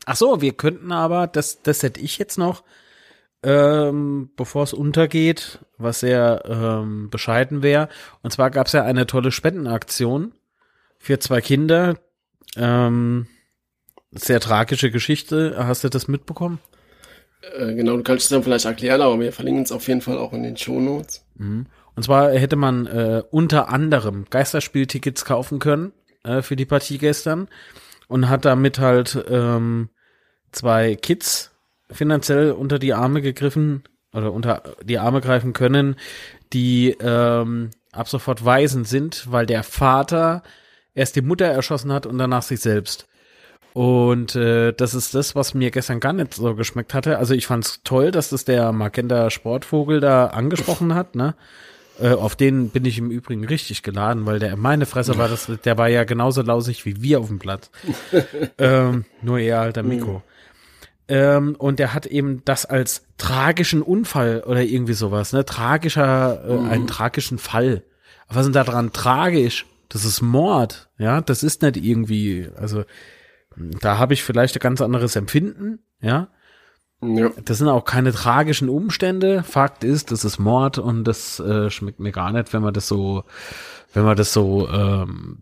ach so, wir könnten aber, das, das hätte ich jetzt noch, ähm, bevor es untergeht, was sehr ähm, bescheiden wäre. Und zwar gab es ja eine tolle Spendenaktion für zwei Kinder. Ähm, sehr tragische Geschichte. Hast du das mitbekommen? Äh, genau, du kannst es dann vielleicht erklären, aber wir verlinken es auf jeden Fall auch in den Shownotes. Und zwar hätte man äh, unter anderem Geisterspieltickets kaufen können äh, für die Partie gestern und hat damit halt ähm, zwei Kids finanziell unter die Arme gegriffen oder unter die Arme greifen können, die ähm, ab sofort Waisen sind, weil der Vater erst die Mutter erschossen hat und danach sich selbst. Und äh, das ist das, was mir gestern gar nicht so geschmeckt hatte. Also ich fand's toll, dass das der Magenta Sportvogel da angesprochen hat, ne? Äh, auf den bin ich im Übrigen richtig geladen, weil der meine Fresse war das, der war ja genauso lausig wie wir auf dem Platz. ähm, nur eher halt der Mikro. Ähm, und der hat eben das als tragischen Unfall oder irgendwie sowas, ne? Tragischer, äh, einen tragischen Fall. Was ist denn da dran tragisch? Das ist Mord, ja? Das ist nicht irgendwie, also da habe ich vielleicht ein ganz anderes Empfinden, ja? Ja. Das sind auch keine tragischen Umstände. Fakt ist, das ist Mord und das äh, schmeckt mir gar nicht, wenn man das so, wenn man das so ähm,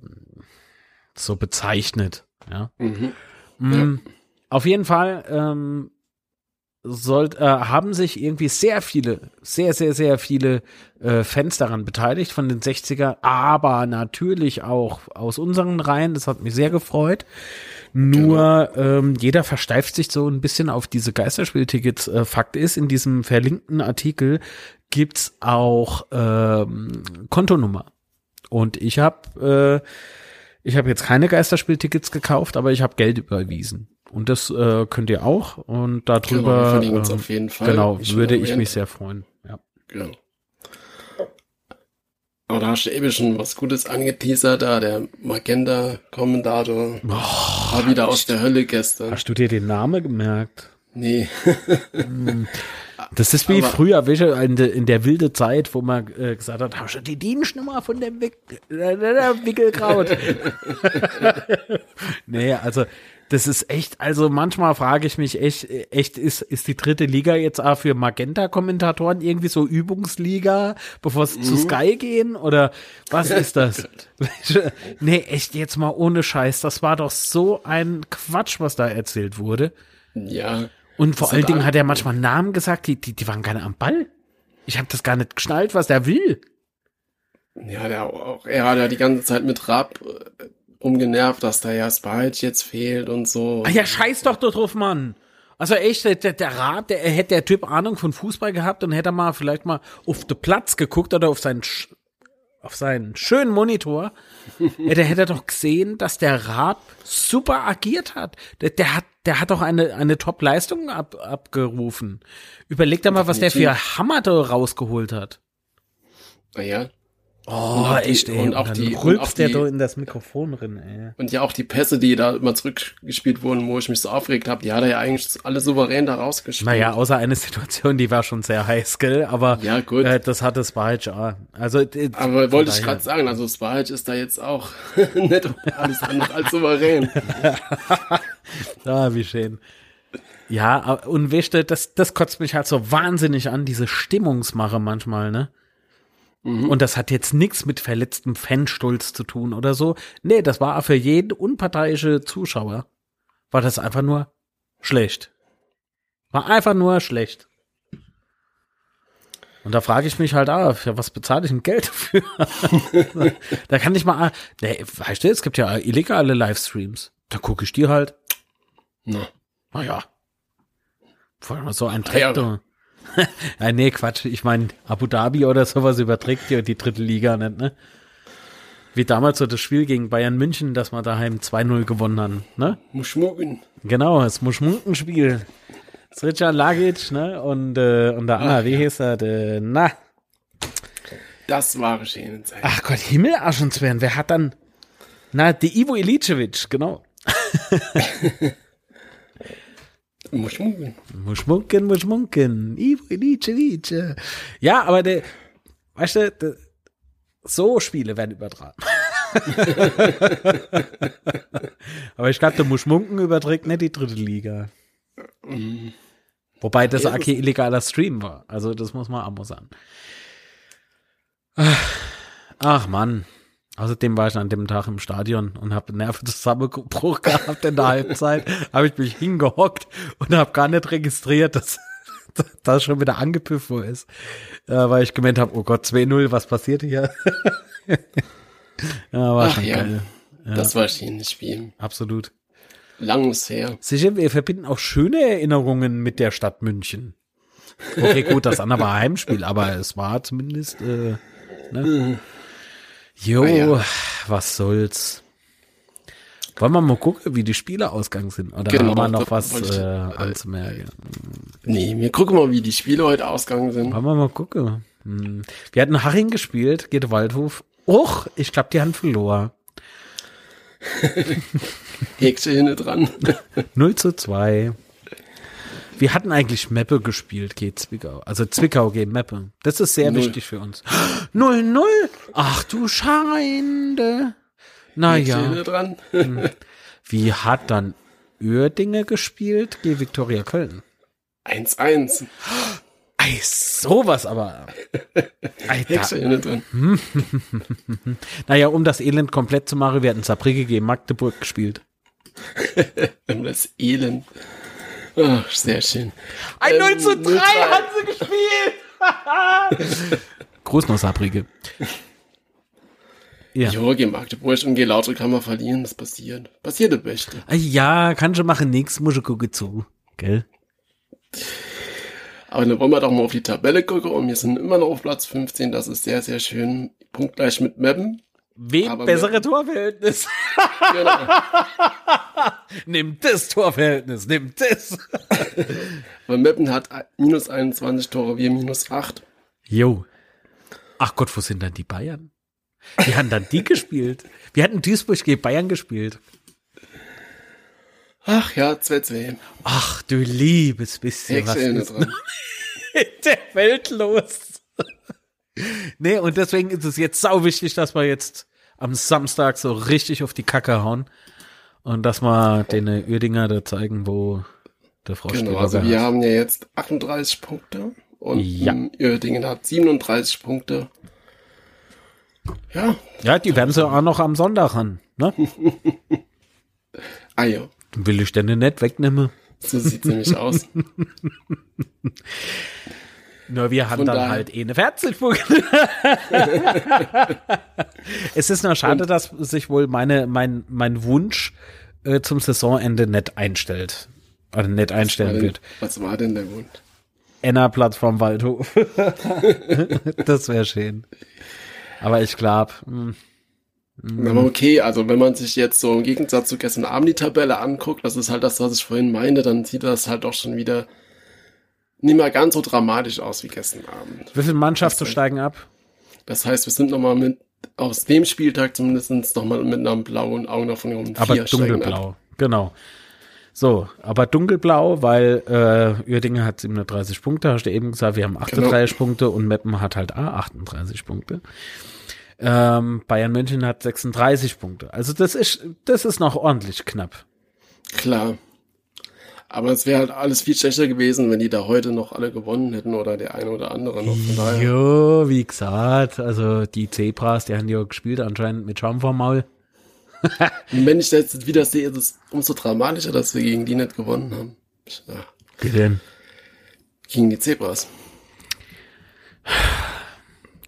so bezeichnet. Ja. Mhm. Mm, Auf jeden Fall ähm, sollt, äh, haben sich irgendwie sehr viele, sehr, sehr, sehr viele äh, Fans daran beteiligt von den 60er, aber natürlich auch aus unseren Reihen. Das hat mich sehr gefreut. Nur ähm, jeder versteift sich so ein bisschen auf diese Geisterspieltickets. Äh, Fakt ist, in diesem verlinkten Artikel gibt's auch ähm, Kontonummer. Und ich habe äh, ich habe jetzt keine Geisterspieltickets gekauft, aber ich habe Geld überwiesen. Und das äh, könnt ihr auch. Und Genau, wir darüber verlinken uns auf jeden Fall. genau Wie schon würde ich mich sehr freuen. Ja. Genau. Aber da hast du eben schon was Gutes angeteasert, da der Magenta-Kommentator war wieder aus der Hölle gestern. Hast du dir den Namen gemerkt? Nee. Das ist wie Aber- früher, in, de, in der wilde Zeit, wo man äh, gesagt hat, hast du die Dienstnummer von dem Wick, äh, der Wickelkraut? nee, also das ist echt, also manchmal frage ich mich echt, echt ist, ist die dritte Liga jetzt auch für Magenta-Kommentatoren irgendwie so Übungsliga, bevor sie zu Sky gehen? Oder was ist das? nee, echt jetzt mal ohne Scheiß. Das war doch so ein Quatsch, was da erzählt wurde. ja. Und vor allen Dingen hat er manchmal Namen gesagt, die, die, die waren gar nicht am Ball. Ich habe das gar nicht geschnallt, was der will. Ja, der auch, er hat ja die ganze Zeit mit Raab äh, umgenervt, dass da ja Spike jetzt fehlt und so. Ah ja, scheiß doch da drauf, Mann. Also echt, der, der Rat, der hätte der Typ Ahnung von Fußball gehabt und hätte mal vielleicht mal auf den Platz geguckt oder auf seinen auf seinen schönen Monitor, der hätte doch gesehen, dass der Raab super agiert hat. Der, der hat, der hat doch eine, eine Top-Leistung ab, abgerufen. Überleg dir mal, was der für Hammer da rausgeholt hat. Naja. Oh, auch die- echt, ey. und auch dann die- und auch der die- da in das Mikrofon drin, ey. Und ja auch die Pässe, die da immer zurückgespielt wurden, wo ich mich so aufgeregt habe, die hat er ja eigentlich alle souverän da rausgespielt. Naja, außer eine Situation, die war schon sehr heiß, gell? Aber Ja, gut. Äh, das hat es war ja. Also, Aber wollte ich daher- gerade sagen, also Spike ist da jetzt auch nicht alles andere als souverän. Ah, wie schön. Ja, und du, das, das kotzt mich halt so wahnsinnig an, diese Stimmungsmache manchmal, ne? Und das hat jetzt nichts mit verletztem Fanstolz zu tun oder so. Nee, das war für jeden unparteiische Zuschauer. War das einfach nur schlecht. War einfach nur schlecht. Und da frage ich mich halt, ah, für was bezahle ich denn Geld dafür? da kann ich mal, ne, weißt du, es gibt ja illegale Livestreams. Da gucke ich die halt. Na, Naja. Vor allem so ein Ah, ja. Ja, nee, Quatsch. Ich meine, Abu Dhabi oder sowas überträgt ja die dritte Liga nicht, ne? Wie damals so das Spiel gegen Bayern München, dass wir daheim 2-0 gewonnen haben, ne? muss schmucken. Genau, das Muschmunkenspiel. Srica Lagic, ne? Und, äh, und der Anna, Ach, wie ja. hieß er? Der, na, Das war schöne Zeit. ach Gott, Himmelaschensweren. Wer hat dann, na, die Ivo Ilicevic, genau. Muss schmucken. Muschmunken, Muschmunken, Ivo Ilicevic. Ja, aber der, weißt du, der, so Spiele werden übertragen. aber ich glaube, der Muschmunken überträgt nicht die dritte Liga. Wobei das Ja, kein illegaler Stream war. Also das muss man auch mal sagen. Ach, Ach Mann. Außerdem war ich an dem Tag im Stadion und habe Nervenzusammenbruch gehabt in der Halbzeit. Habe ich mich hingehockt und habe gar nicht registriert, dass das schon wieder angepfiffen ist. Äh, weil ich gemeint habe, oh Gott, 2-0, was passiert hier? ja, war Ach schon ja. geil. Ja, Das war schönes Spiel. absolut. Lang ist her. Sicher, wir verbinden auch schöne Erinnerungen mit der Stadt München. Okay, gut, das andere war Heimspiel, aber es war zumindest, äh, ne? Jo, Ah, ja. was soll's. Wollen wir mal gucken, wie die Spiele ausgegangen sind? Oder Genau, haben wir noch was ich- äh, anzumerken? Nee, wir gucken mal, wie die Spiele heute ausgegangen sind. Wollen wir mal gucken. Hm. Wir hatten Haching gespielt, geht Waldhof. Och, ich glaube, die haben verloren. Häkchen hinten dran. 0 zu 2. Wir hatten eigentlich Meppe gespielt, geht Zwickau. Also Zwickau gegen Meppe. Das ist sehr Null. wichtig für uns. 0-0? Ach du Scheinde. Naja. dran. Wie hat dann Uerdinge gespielt gegen Viktoria Köln? 1-1. Ey, sowas aber. Häkchen hinten dran. naja, um das Elend komplett zu machen, wir hatten Saarbrücke gegen Magdeburg gespielt. Um das Elend. Ach, sehr schön. Ein Ähm, 0 zu 3 0-3. hat sie gespielt. Gruß noch Saarbrücke. Ja. Jo, gegen Magdeburg und gegen Lautre kann man verlieren. Das passiert. Passiert das Beste. Ah, Ja, kann schon machen, nix, muss ich gucken zu. Gell? Aber dann wollen wir doch mal auf die Tabelle gucken und wir sind immer noch auf Platz 15. Das ist sehr, sehr schön. Punktgleich mit Meppen. Wem Aber bessere wir- Torverhältnis? Genau. nimm das Torverhältnis, nimm das. Weil Meppen hat minus 21 Tore, wir minus 8. Jo. Ach Gott, wo sind dann die Bayern? Die haben dann die gespielt. Wir hatten Duisburg gegen Bayern gespielt. Ach ja, 2-2. Ach du liebes bisschen, was Häkchen ist dran. in der Welt los? Nee, und deswegen ist es jetzt sau wichtig, dass wir jetzt am Samstag so richtig auf die Kacke hauen. Und dass wir den Uerdinger da zeigen, wo der Frau Genau, also hat. wir haben ja jetzt 38 Punkte und Ja. Uerdingen hat 37 Punkte. Ja, Ja, die werden sie auch noch am Sonntag haben. Ne? ah ja, Will ich denn nicht wegnehmen? so sieht's nämlich aus. Nur wir haben Von dann daher- halt eh eine Fertigpunkte. es ist nur schade, dass sich wohl meine, mein, mein Wunsch äh, zum Saisonende nicht einstellt. Oder nicht einstellen War wird. denn, was war denn der Wunsch? Enna Plattform Waldhof. das wäre schön. Aber ich glaube, Mhm. Aber okay, also wenn man sich jetzt so im Gegensatz zu gestern Abend die Tabelle anguckt, das ist halt das, was ich vorhin meinte, dann sieht das halt doch schon wieder nicht mehr ganz so dramatisch aus wie gestern Abend. wie viele Mannschaften steigen ab? Das heißt, wir sind nochmal mit, aus dem Spieltag zumindest nochmal mit einem blauen Auge davon gekommen. Aber Vier steigen ab. dunkelblau. Genau. So, aber dunkelblau, weil äh, Uerdingen hat 37 Punkte, hast du eben gesagt, wir haben 38 Punkte und Meppen hat halt auch 38 Punkte. Ähm, Bayern München hat 36 Punkte. Also das ist, das ist noch ordentlich knapp. Klar. Aber es wäre halt alles viel schlechter gewesen, wenn die da heute noch alle gewonnen hätten oder der eine oder andere noch. Von daher. Jo, wie gesagt, also die Zebras, die haben ja gespielt anscheinend mit Schaum vorm Maul. Und wenn ich das jetzt wieder sehe, ist es umso dramatischer, dass wir gegen die nicht gewonnen haben. Ja, denn? gegen die Zebras.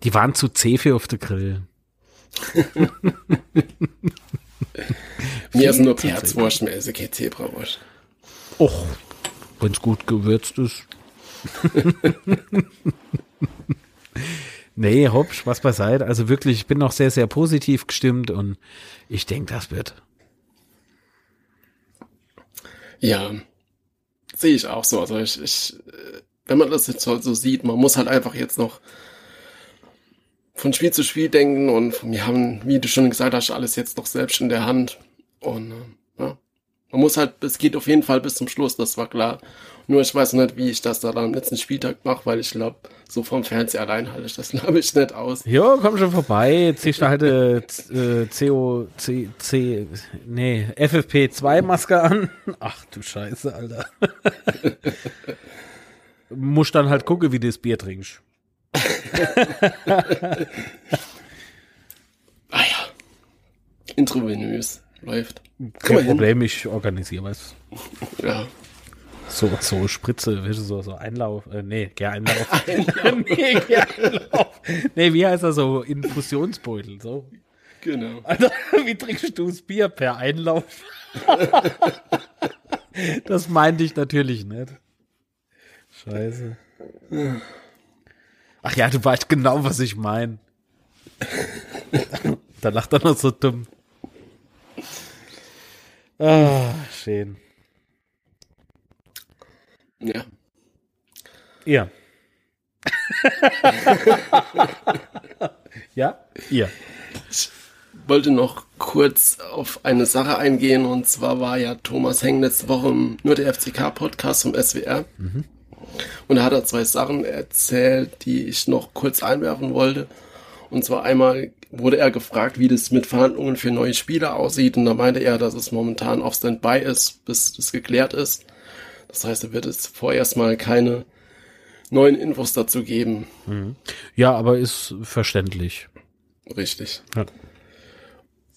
Die waren zu zäh für auf der Grill. Mir ist nur Herzwurst, mir ist keine Zebrawurst. Och, wenn's gut gewürzt ist. nee, hopsch, was beiseite. Also wirklich, ich bin noch sehr, sehr positiv gestimmt und ich denke, das wird. Ja, sehe ich auch so. Also ich, ich, wenn man das jetzt so sieht, man muss halt einfach jetzt noch von Spiel zu Spiel denken und wir haben, wie du schon gesagt hast, alles jetzt noch selbst in der Hand. Und äh, man muss halt, es geht auf jeden Fall bis zum Schluss, das war klar. Nur ich weiß nicht, wie ich das da am letzten Spieltag mache, weil ich glaube, so vom Fernseher allein halte ich das, glaube ich, nicht aus. Jo, komm schon vorbei. Ziehst du halt äh, äh, CO, C, C, nee, FFP2-Maske an. Ach du Scheiße, Alter. Muss dann halt gucken, wie du das Bier trinkst. ah ja. Intravenös. Läuft. Kein Problem, ich organisiere was. Ja. So, so Spritze, so, so Einlauf, äh, nee, Gäreinlauf. Einlauf. nee, Gäreinlauf. Nee, wie heißt das so? Infusionsbeutel, so. Genau. Alter, wie trinkst du das Bier per Einlauf? das meinte ich natürlich nicht. Scheiße. Ach ja, du weißt genau, was ich meine. da lacht er noch so dumm. Ah, schön. Ja. Ja. ja? Ihr. Ich wollte noch kurz auf eine Sache eingehen und zwar war ja Thomas Heng letzte Woche im nur der FCK-Podcast vom SWR. Mhm. Und da hat er zwei Sachen erzählt, die ich noch kurz einwerfen wollte. Und zwar einmal wurde er gefragt, wie das mit Verhandlungen für neue Spieler aussieht. Und da meinte er, dass es momentan auf Standby ist, bis das geklärt ist. Das heißt, er wird es vorerst mal keine neuen Infos dazu geben. Mhm. Ja, aber ist verständlich. Richtig. Ja.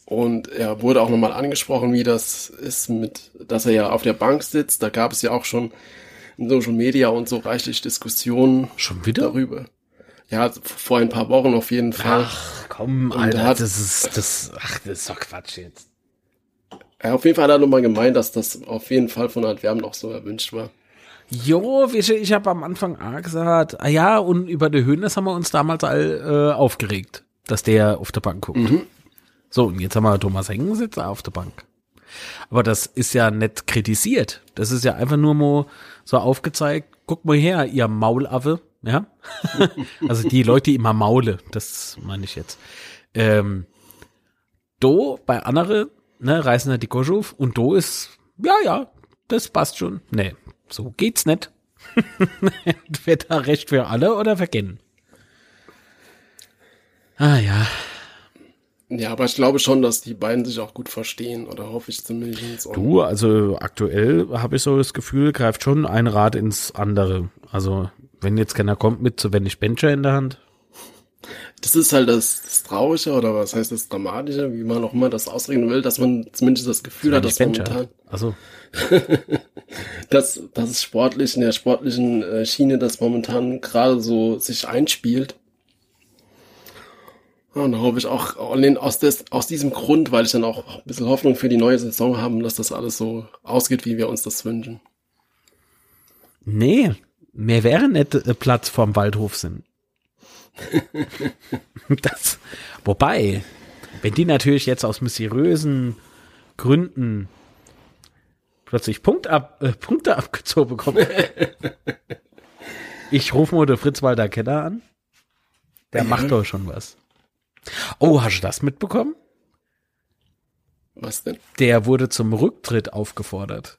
Und er wurde auch nochmal angesprochen, wie das ist mit, dass er ja auf der Bank sitzt. Da gab es ja auch schon in Social Media und so reichlich Diskussionen schon wieder darüber. Ja, vor ein paar Wochen auf jeden Fall. Ach, komm, Alter, hat, das ist, das, ach, das ist doch Quatsch jetzt. Ja, auf jeden Fall hat er nochmal gemeint, dass das auf jeden Fall von Antwerpen auch so erwünscht war. Jo, ich habe am Anfang auch gesagt, ah ja, und über die Höhnes haben wir uns damals all äh, aufgeregt, dass der auf der Bank guckt. Mhm. So, und jetzt haben wir Thomas Hengen sitzt auf der Bank. Aber das ist ja nicht kritisiert. Das ist ja einfach nur mal so aufgezeigt, guck mal her, ihr Maulaffe, ja. also die Leute, immer maule, das meine ich jetzt. Ähm, do bei andere, ne, reißen die Gosch auf und do ist, ja, ja, das passt schon. Nee, so geht's nicht. Entweder recht für alle oder verkennen. Ah ja. Ja, aber ich glaube schon, dass die beiden sich auch gut verstehen, oder hoffe ich zumindest. Du, also aktuell habe ich so das Gefühl, greift schon ein Rad ins andere. Also wenn jetzt keiner kommt mit zu wenig Bencher in der Hand. Das ist halt das, das Traurige oder was heißt das Dramatische, wie man auch immer das ausreden will, dass man zumindest das Gefühl hat, dass Bencher. momentan. Also. dass, dass es sportlich in der sportlichen äh, Schiene das momentan gerade so sich einspielt und da hoffe ich auch aus, des, aus diesem Grund, weil ich dann auch ein bisschen Hoffnung für die neue Saison habe, dass das alles so ausgeht, wie wir uns das wünschen. Nee, mehr wäre nicht äh, Platz vorm Waldhof sind. das, wobei, wenn die natürlich jetzt aus mysteriösen Gründen plötzlich Punkt ab, äh, Punkte abgezogen bekommen. ich rufe mal den Fritz Walter Kenner an. Der ja. macht doch schon was. Oh, hast du das mitbekommen? Was denn? Der wurde zum Rücktritt aufgefordert.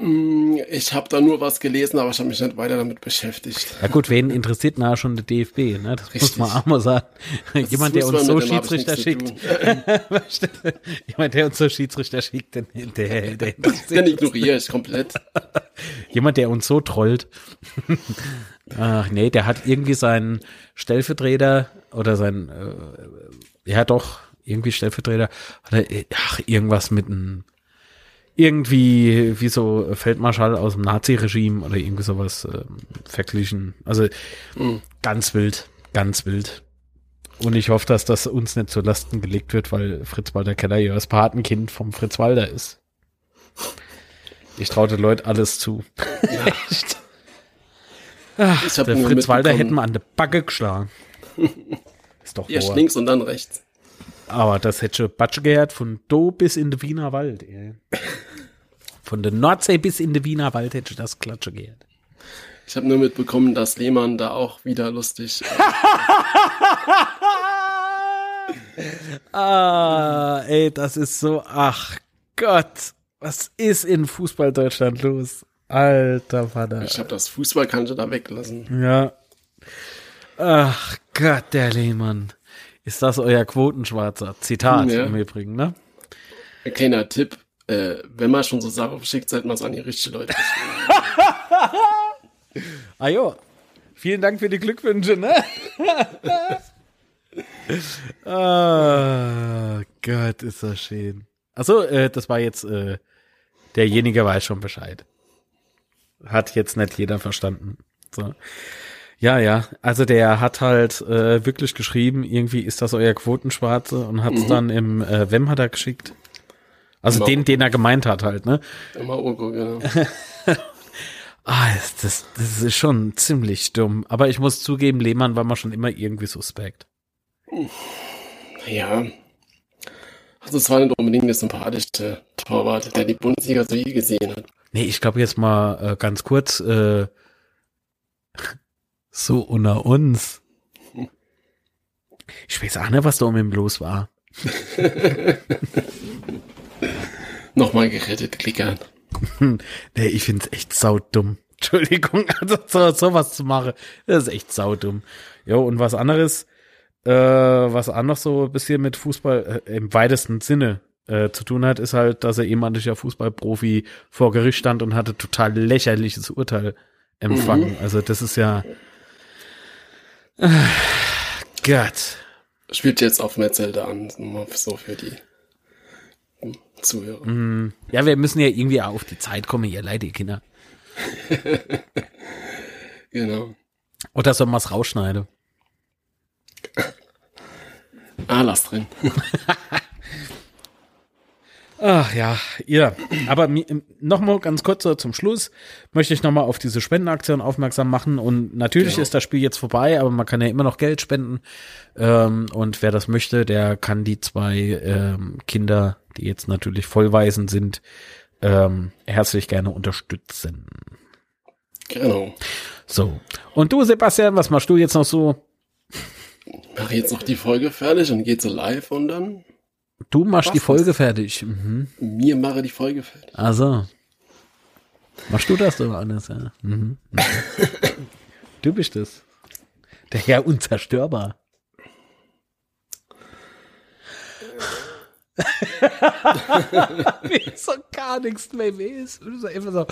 Ich habe da nur was gelesen, aber ich habe mich nicht weiter damit beschäftigt. Ja gut, wen interessiert na schon der DFB, ne? Das Richtig. muss man auch mal sagen. Das Jemand, der uns so Schiedsrichter schickt. Jemand, der uns so Schiedsrichter schickt, der, der, der Den ignoriere ich komplett. Jemand, der uns so trollt. Ach nee, der hat irgendwie seinen Stellvertreter oder sein, äh, ja doch, irgendwie Stellvertreter, hat er, ach, irgendwas mit einem irgendwie wie so Feldmarschall aus dem Nazi-Regime oder irgendwie sowas äh, verglichen. Also Mhm. ganz wild, ganz wild. Und ich hoffe, dass das uns nicht zu Lasten gelegt wird, weil Fritz Walter Keller ja das Patenkind vom Fritz Walter ist. Ich traue den Leuten alles zu. Echt. Ach, der Fritz Walter hätten wir an der Backe geschlagen. Ist doch Erst links und dann rechts. Aber das hätte schon Batsche gehört von Do bis in den Wiener Wald. Ey. Von der Nordsee bis in den Wiener Wald hätte das Klatsche gehört. Ich habe nur mitbekommen, dass Lehmann da auch wieder lustig. Ah, ey, das ist so, ach Gott, was ist in Fußball Deutschland los? Alter Vater. Ich habe das Fußballkante da weglassen. Ja. Ach Gott, der Lehmann. Ist das euer Quotenschwarzer? Zitat Ja. im Übrigen, ne? Ein kleiner Tipp. Äh, wenn man schon so Sachen schickt, sollte man es an die richtigen Leute schicken. Ah jo. Vielen Dank für die Glückwünsche, ne? ah, Gott, ist das schön. Achso, äh, das war jetzt, äh, derjenige weiß schon Bescheid. Hat jetzt nicht jeder verstanden. So. Ja, ja, also der hat halt äh, wirklich geschrieben, irgendwie ist das euer Quotenschwarze und hat's dann im äh, Wem hat er geschickt. Also Genau. den, den er gemeint hat halt, ne? Immer Urgo, genau. Ah, ist das, das ist schon ziemlich dumm. Aber ich muss zugeben, Lehmann war mal schon immer irgendwie suspekt. Ja. Also es war nicht unbedingt der sympathischste Torwart, der die Bundesliga so je gesehen hat. Nee, ich glaube jetzt mal äh, ganz kurz, äh, so unter uns. Ich weiß auch nicht, was da um ihn los war. Nochmal gerettet, klickern. Nee, ich find's echt saudumm. Entschuldigung, also so, sowas zu machen, das ist echt saudumm. Jo, und was anderes, äh, was auch noch so ein bisschen mit Fußball äh, im weitesten Sinne äh, zu tun hat, ist halt, dass er ehemaliger Fußballprofi vor Gericht stand und hatte total lächerliches Urteil empfangen. Also das ist ja äh, Gott. Spielt jetzt auf Metzelder an, nur so für die Zuhörer. Ja, wir müssen ja irgendwie auch auf die Zeit kommen, ihr Leute, Kinder. Genau. Oder soll man's rausschneiden? Ah, lass drin. Ach ja, ja. Aber nochmal ganz kurz so zum Schluss möchte ich nochmal auf diese Spendenaktion aufmerksam machen. Und natürlich Genau. ist das Spiel jetzt vorbei, aber man kann ja immer noch Geld spenden. Ähm, und wer das möchte, der kann die zwei ähm, Kinder, die jetzt natürlich Vollwaisen sind, ähm, herzlich gerne unterstützen. Genau. So. Und du, Sebastian, was machst du jetzt noch so? Mache jetzt noch die Folge fertig und gehe so live und dann Du machst Was die? Folge fertig. Mhm. mir mache die Folge fertig. Also. Machst du das doch alles, ja? Mhm. Mhm. du bist es. Der Herr unzerstörbar. Mir ist so gar nichts mehr weh. So.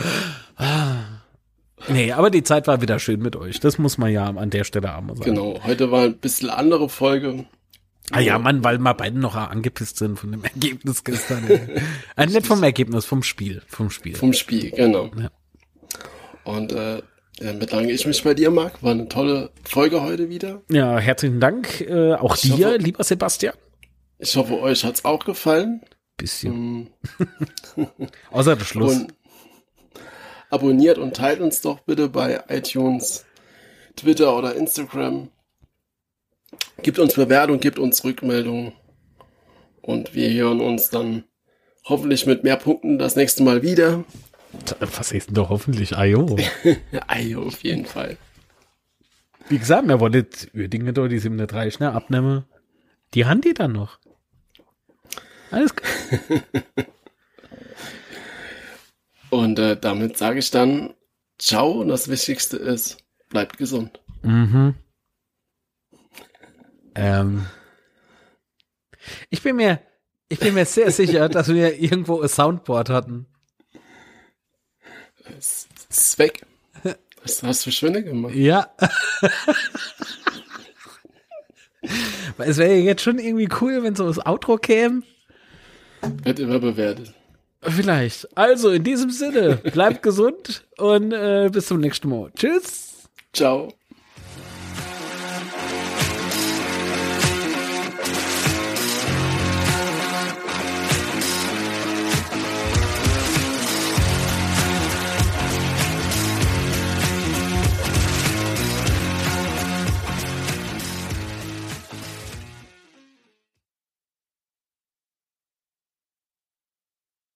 Nee, aber die Zeit war wieder schön mit euch. Das muss man ja an der Stelle auch mal sagen. Genau. Heute war ein bisschen andere Folge. Ah ja, Mann, weil wir beide noch angepisst sind von dem Ergebnis gestern. äh, nicht vom Ergebnis, vom Spiel. Vom Spiel. Vom Spiel, genau. Ja. Und äh, ja, bedanke ich mich bei dir, Marc. War eine tolle Folge heute wieder. Ja, herzlichen Dank. Äh, auch Ich dir, hoffe- lieber Sebastian. Ich hoffe, euch hat's auch gefallen. Bisschen. Ähm, Außer der Schluss. Und abonniert und teilt uns doch bitte bei iTunes, Twitter oder Instagram. Gebt uns Bewertung, gebt uns Rückmeldung. Und wir hören uns dann hoffentlich mit mehr Punkten das nächste Mal wieder. Was ist denn doch hoffentlich? Ajo. Ei, auf jeden Fall. Wie gesagt, wir wollen Uerdingen da die 37 schnell abnehmen. Die haben die dann noch. Alles klar. Und äh, damit sage ich dann Ciao und das Wichtigste ist, bleibt gesund. Mhm. Ähm. Ich bin mir, ich bin mir sehr sicher, dass wir irgendwo ein Soundboard hatten. Es ist weg. Was hast du schöne gemacht? Ja. Es wäre jetzt schon irgendwie cool, wenn so das Outro käme. Wird immer bewertet. Vielleicht. Also in diesem Sinne, bleibt gesund und äh, bis zum nächsten Mal. Tschüss. Ciao.